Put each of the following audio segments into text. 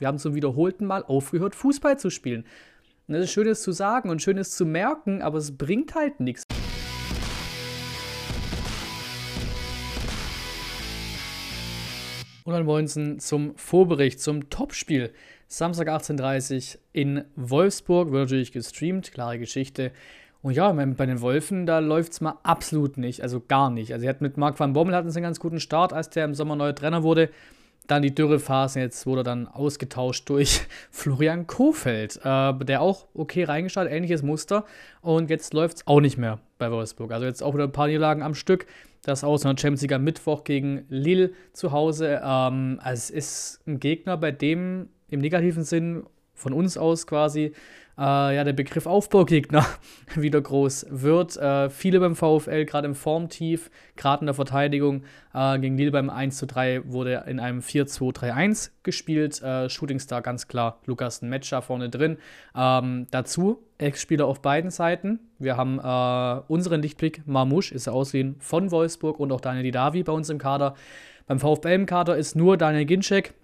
Wir haben zum wiederholten Mal aufgehört, Fußball zu spielen. Und das ist schönes zu sagen und schönes zu merken, aber es bringt halt nichts. Und dann wollen sie zum Vorbericht, zum Topspiel. Samstag 18.30 Uhr in Wolfsburg, wird natürlich gestreamt, klare Geschichte. Und ja, bei den Wolfen, da läuft es mal absolut nicht, also gar nicht. Also, sie hat mit Marc van Bommel hatten sie einen ganz guten Start, als der im Sommer neuer Trainer wurde. Dann die Dürrephase, jetzt wurde dann ausgetauscht durch Florian Kofeld, äh, der auch okay reingestartet, ähnliches Muster. Und jetzt läuft es auch nicht mehr bei Wolfsburg. Also jetzt auch wieder ein paar Niederlagen am Stück. Das aus einer Champions League am Mittwoch gegen Lille zu Hause. Ähm, also es ist ein Gegner, bei dem im negativen Sinn von uns aus quasi äh, ja, der Begriff Aufbaugegner wieder groß wird. Äh, viele beim VfL, gerade im Formtief, gerade in der Verteidigung. Äh, gegen Lille beim 1 zu 3 wurde in einem 4-2-3-1 gespielt. Äh, Shootingstar ganz klar Lukas Metscher vorne drin. Ähm, dazu Ex-Spieler auf beiden Seiten. Wir haben äh, unseren Lichtblick, Marmouche, ist er ausgeliehen von Wolfsburg und auch Daniel Didavi bei uns im Kader. Beim VfL im Kader ist nur Daniel Ginczek,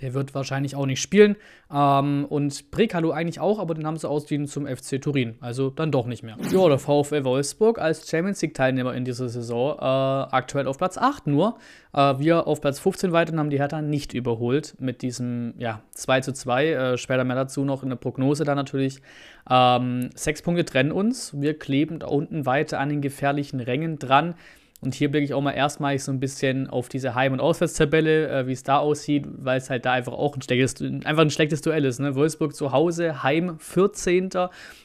der wird wahrscheinlich auch nicht spielen. Ähm, und Brekalo eigentlich auch, aber den haben sie ausgeliehen zum FC Turin. Also dann doch nicht mehr. Ja, der VfL Wolfsburg als Champions League-Teilnehmer in dieser Saison äh, aktuell auf Platz 8 nur. Äh, wir auf Platz 15 weiter und haben die Hertha nicht überholt mit diesem ja, 2 zu 2. Äh, später mehr dazu noch in der Prognose dann natürlich. Ähm, sechs Punkte trennen uns. Wir kleben da unten weiter an den gefährlichen Rängen dran. Und hier blicke ich auch mal erstmalig so ein bisschen auf diese Heim- und Auswärtstabelle, äh, wie es da aussieht, weil es halt da einfach auch ein schlechtes, einfach ein schlechtes Duell ist. Ne? Wolfsburg zu Hause, Heim 14.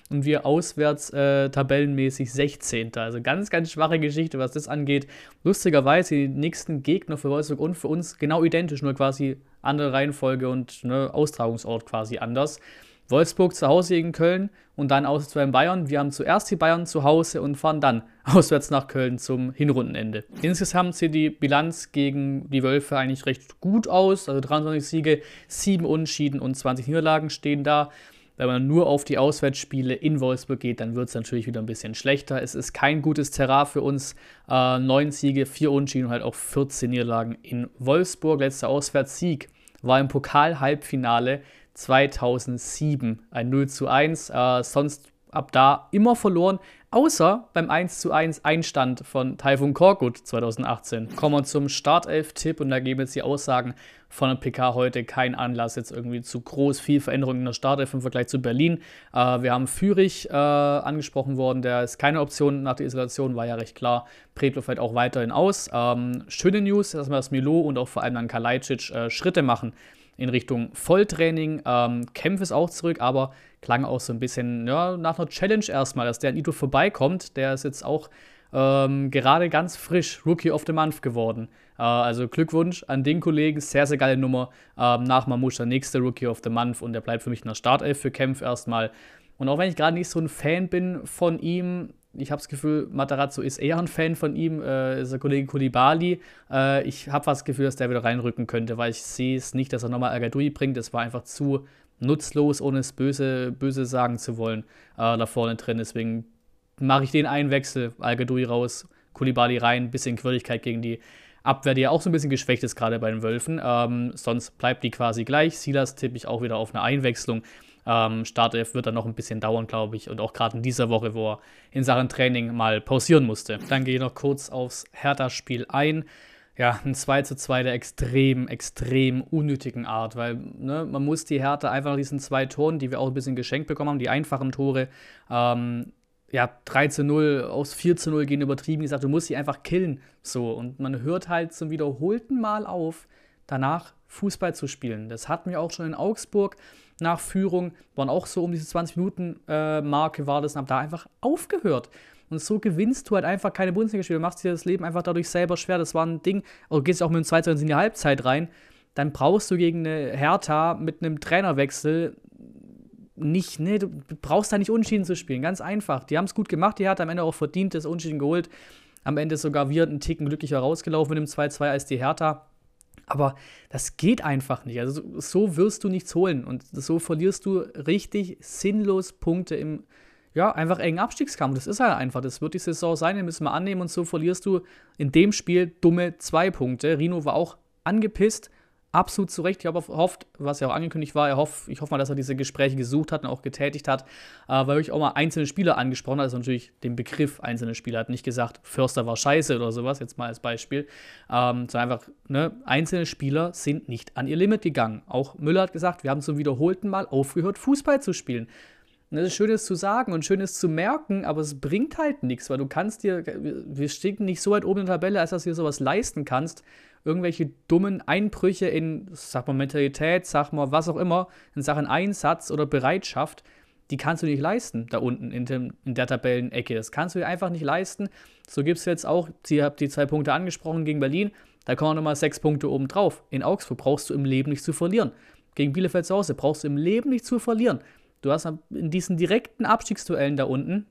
und wir auswärts äh, tabellenmäßig 16. Also ganz, ganz schwache Geschichte, was das angeht. Lustigerweise die nächsten Gegner für Wolfsburg und für uns genau identisch, nur quasi andere Reihenfolge und ne, Austragungsort quasi anders. Wolfsburg zu Hause gegen Köln und dann auswärts beim Bayern. Wir haben zuerst die Bayern zu Hause und fahren dann auswärts nach Köln zum Hinrundenende. Insgesamt sieht die Bilanz gegen die Wölfe eigentlich recht gut aus. Also 23 Siege, 7 Unschieden und 20 Niederlagen stehen da. Wenn man nur auf die Auswärtsspiele in Wolfsburg geht, dann wird es natürlich wieder ein bisschen schlechter. Es ist kein gutes Terrain für uns. Äh, 9 Siege, 4 Unschieden und halt auch 14 Niederlagen in Wolfsburg. Letzter Auswärtssieg war im Pokal-Halbfinale 2007 ein 0 zu 1. Äh, sonst ab da immer verloren, außer beim 1 zu 1 Einstand von Taifun Korkut 2018. Kommen wir zum Startelf-Tipp und da geben jetzt die Aussagen von der PK heute keinen Anlass jetzt irgendwie zu groß viel Veränderung in der Startelf im Vergleich zu Berlin. Äh, wir haben Fürich äh, angesprochen worden, der ist keine Option nach der Isolation, war ja recht klar. Predlo fällt auch weiterhin aus. Ähm, schöne News, dass wir das Milo und auch vor allem dann Kalajdzic äh, Schritte machen in Richtung Volltraining. Ähm, Kempf ist auch zurück, aber klang auch so ein bisschen ja, nach einer Challenge erstmal, dass der an Ito vorbeikommt. Der ist jetzt auch ähm, gerade ganz frisch Rookie of the Month geworden. Äh, also Glückwunsch an den Kollegen, sehr, sehr geile Nummer. Ähm, nach der nächste Rookie of the Month und der bleibt für mich in der Startelf für Kempf erstmal. Und auch wenn ich gerade nicht so ein Fan bin von ihm, ich habe das Gefühl, Matarazzo ist eher ein Fan von ihm, äh, ist der Kollege Kulibali. Äh, ich habe das Gefühl, dass der wieder reinrücken könnte, weil ich sehe es nicht, dass er nochmal Agadui bringt. Das war einfach zu nutzlos, ohne es böse, böse sagen zu wollen, äh, da vorne drin. Deswegen mache ich den einen Wechsel, Al-Gadoui raus, Kulibali rein, bisschen Quirligkeit gegen die Abwehr, die ja auch so ein bisschen geschwächt ist, gerade bei den Wölfen. Ähm, sonst bleibt die quasi gleich. Silas tippe ich auch wieder auf eine Einwechslung. Ähm, Startelf wird dann noch ein bisschen dauern, glaube ich. Und auch gerade in dieser Woche, wo er in Sachen Training mal pausieren musste. Dann gehe ich noch kurz aufs Hertha-Spiel ein. Ja, ein 2 zu 2 der extrem, extrem unnötigen Art, weil ne, man muss die Hertha einfach nach diesen zwei Toren, die wir auch ein bisschen geschenkt bekommen haben, die einfachen Tore, ähm, ja, 3 zu 0, aus 4 zu 0 gehen übertrieben gesagt, du musst sie einfach killen. So, und man hört halt zum wiederholten Mal auf, danach Fußball zu spielen. Das hatten wir auch schon in Augsburg nach Führung, waren auch so um diese 20-Minuten-Marke äh, war das und haben da einfach aufgehört. Und so gewinnst du halt einfach keine Bundesligaspiele, machst dir das Leben einfach dadurch selber schwer. Das war ein Ding, oder gehst auch mit dem 2 in die Halbzeit rein, dann brauchst du gegen eine Hertha mit einem Trainerwechsel nicht, ne, du brauchst da nicht Unschieden zu spielen, ganz einfach. Die haben es gut gemacht, die Hertha am Ende auch verdient das Unschieden geholt. Am Ende sogar wir einen Ticken glücklicher rausgelaufen mit dem 2-2 als die Hertha. Aber das geht einfach nicht. Also so wirst du nichts holen und so verlierst du richtig sinnlos Punkte im, ja, einfach engen Abstiegskampf. Das ist halt einfach. Das wird die Saison sein, den müssen wir annehmen und so verlierst du in dem Spiel dumme zwei Punkte. Rino war auch angepisst. Absolut zu Recht. Ich habe gehofft, was ja auch angekündigt war, hoff, ich hoffe mal, dass er diese Gespräche gesucht hat und auch getätigt hat, äh, weil ich auch mal einzelne Spieler angesprochen hat, also natürlich den Begriff einzelne Spieler, hat nicht gesagt, Förster war scheiße oder sowas, jetzt mal als Beispiel, ähm, sondern einfach, ne, einzelne Spieler sind nicht an ihr Limit gegangen. Auch Müller hat gesagt, wir haben zum wiederholten Mal aufgehört, Fußball zu spielen. Und das ist schönes zu sagen und schönes zu merken, aber es bringt halt nichts, weil du kannst dir, wir stehen nicht so weit oben in der Tabelle, als dass du dir sowas leisten kannst, irgendwelche dummen Einbrüche in, sag mal, Mentalität, sag mal, was auch immer, in Sachen Einsatz oder Bereitschaft, die kannst du nicht leisten, da unten in, dem, in der Tabellenecke. Das kannst du dir einfach nicht leisten. So gibt es jetzt auch, ihr habt die zwei Punkte angesprochen gegen Berlin, da kommen nochmal sechs Punkte oben drauf. In Augsburg brauchst du im Leben nicht zu verlieren. Gegen Bielefeld zu Hause brauchst du im Leben nicht zu verlieren. Du hast in diesen direkten Abstiegsduellen da unten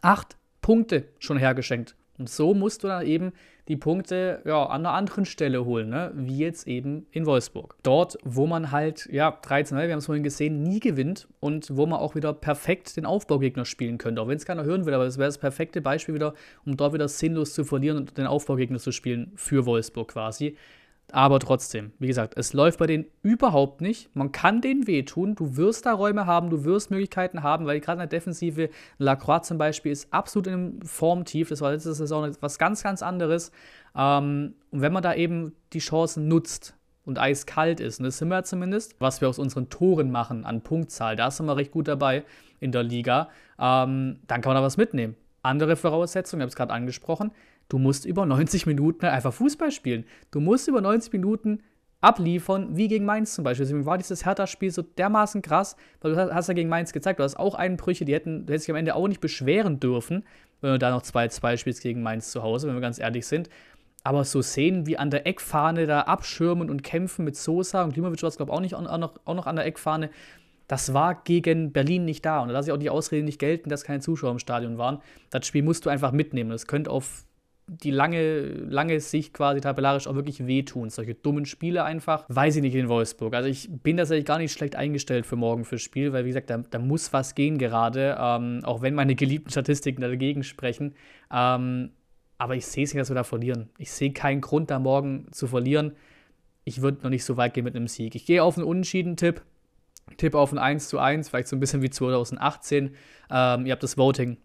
acht Punkte schon hergeschenkt. Und so musst du dann eben die Punkte ja, an einer anderen Stelle holen, ne? wie jetzt eben in Wolfsburg. Dort, wo man halt, ja, 13, wir haben es vorhin gesehen, nie gewinnt und wo man auch wieder perfekt den Aufbaugegner spielen könnte. Auch wenn es keiner hören will, aber das wäre das perfekte Beispiel wieder, um dort wieder sinnlos zu verlieren und den Aufbaugegner zu spielen für Wolfsburg quasi. Aber trotzdem, wie gesagt, es läuft bei denen überhaupt nicht. Man kann denen wehtun. Du wirst da Räume haben, du wirst Möglichkeiten haben, weil gerade in der Defensive, Lacroix zum Beispiel, ist absolut in einem Formtief. Das war letzte Saison was ganz, ganz anderes. Ähm, und wenn man da eben die Chancen nutzt und eiskalt ist, und das sind wir zumindest, was wir aus unseren Toren machen an Punktzahl, da sind wir recht gut dabei in der Liga, ähm, dann kann man da was mitnehmen. Andere Voraussetzungen, ich habe es gerade angesprochen, Du musst über 90 Minuten einfach Fußball spielen. Du musst über 90 Minuten abliefern, wie gegen Mainz zum Beispiel. Deswegen war dieses Hertha-Spiel so dermaßen krass, weil du hast ja gegen Mainz gezeigt, du hast auch Einbrüche, die hätten, du hättest dich am Ende auch nicht beschweren dürfen, wenn du da noch 2-2 spielst gegen Mainz zu Hause, wenn wir ganz ehrlich sind. Aber so Szenen wie an der Eckfahne da abschirmen und kämpfen mit Sosa und Klimovic war es, glaube ich, auch, auch, noch, auch noch an der Eckfahne, das war gegen Berlin nicht da. Und da lasse ich auch die Ausrede nicht gelten, dass keine Zuschauer im Stadion waren. Das Spiel musst du einfach mitnehmen. Das könnte auf die lange, lange Sicht quasi tabellarisch auch wirklich wehtun. Solche dummen Spiele einfach, weiß ich nicht in Wolfsburg. Also ich bin tatsächlich gar nicht schlecht eingestellt für morgen fürs Spiel, weil wie gesagt, da, da muss was gehen gerade, ähm, auch wenn meine geliebten Statistiken dagegen sprechen. Ähm, aber ich sehe es nicht, dass wir da verlieren. Ich sehe keinen Grund, da morgen zu verlieren. Ich würde noch nicht so weit gehen mit einem Sieg. Ich gehe auf einen Unentschieden-Tipp. Tipp auf ein 1 zu 1, vielleicht so ein bisschen wie 2018. Ähm, ihr habt das Voting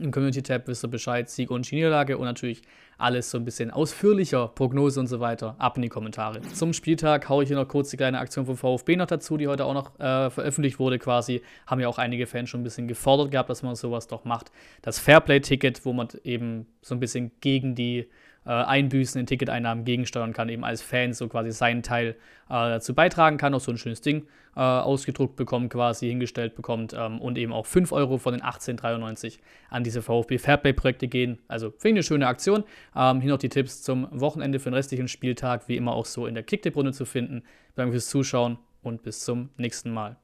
im Community-Tab wisst ihr Bescheid, Sieg und Niederlage und natürlich alles so ein bisschen ausführlicher, Prognose und so weiter, ab in die Kommentare. Zum Spieltag haue ich hier noch kurz die kleine Aktion vom VfB noch dazu, die heute auch noch äh, veröffentlicht wurde quasi. Haben ja auch einige Fans schon ein bisschen gefordert gehabt, dass man sowas doch macht. Das Fairplay-Ticket, wo man eben so ein bisschen gegen die äh, Einbüßen in Ticketeinnahmen gegensteuern kann, eben als Fan so quasi seinen Teil äh, dazu beitragen kann, auch so ein schönes Ding äh, ausgedruckt bekommt, quasi hingestellt bekommt ähm, und eben auch 5 Euro von den 18,93 an diese VfB Fairplay-Projekte gehen. Also finde ich eine schöne Aktion. Ähm, hier noch die Tipps zum Wochenende für den restlichen Spieltag, wie immer auch so in der Kicktipp-Runde zu finden. Danke fürs Zuschauen und bis zum nächsten Mal.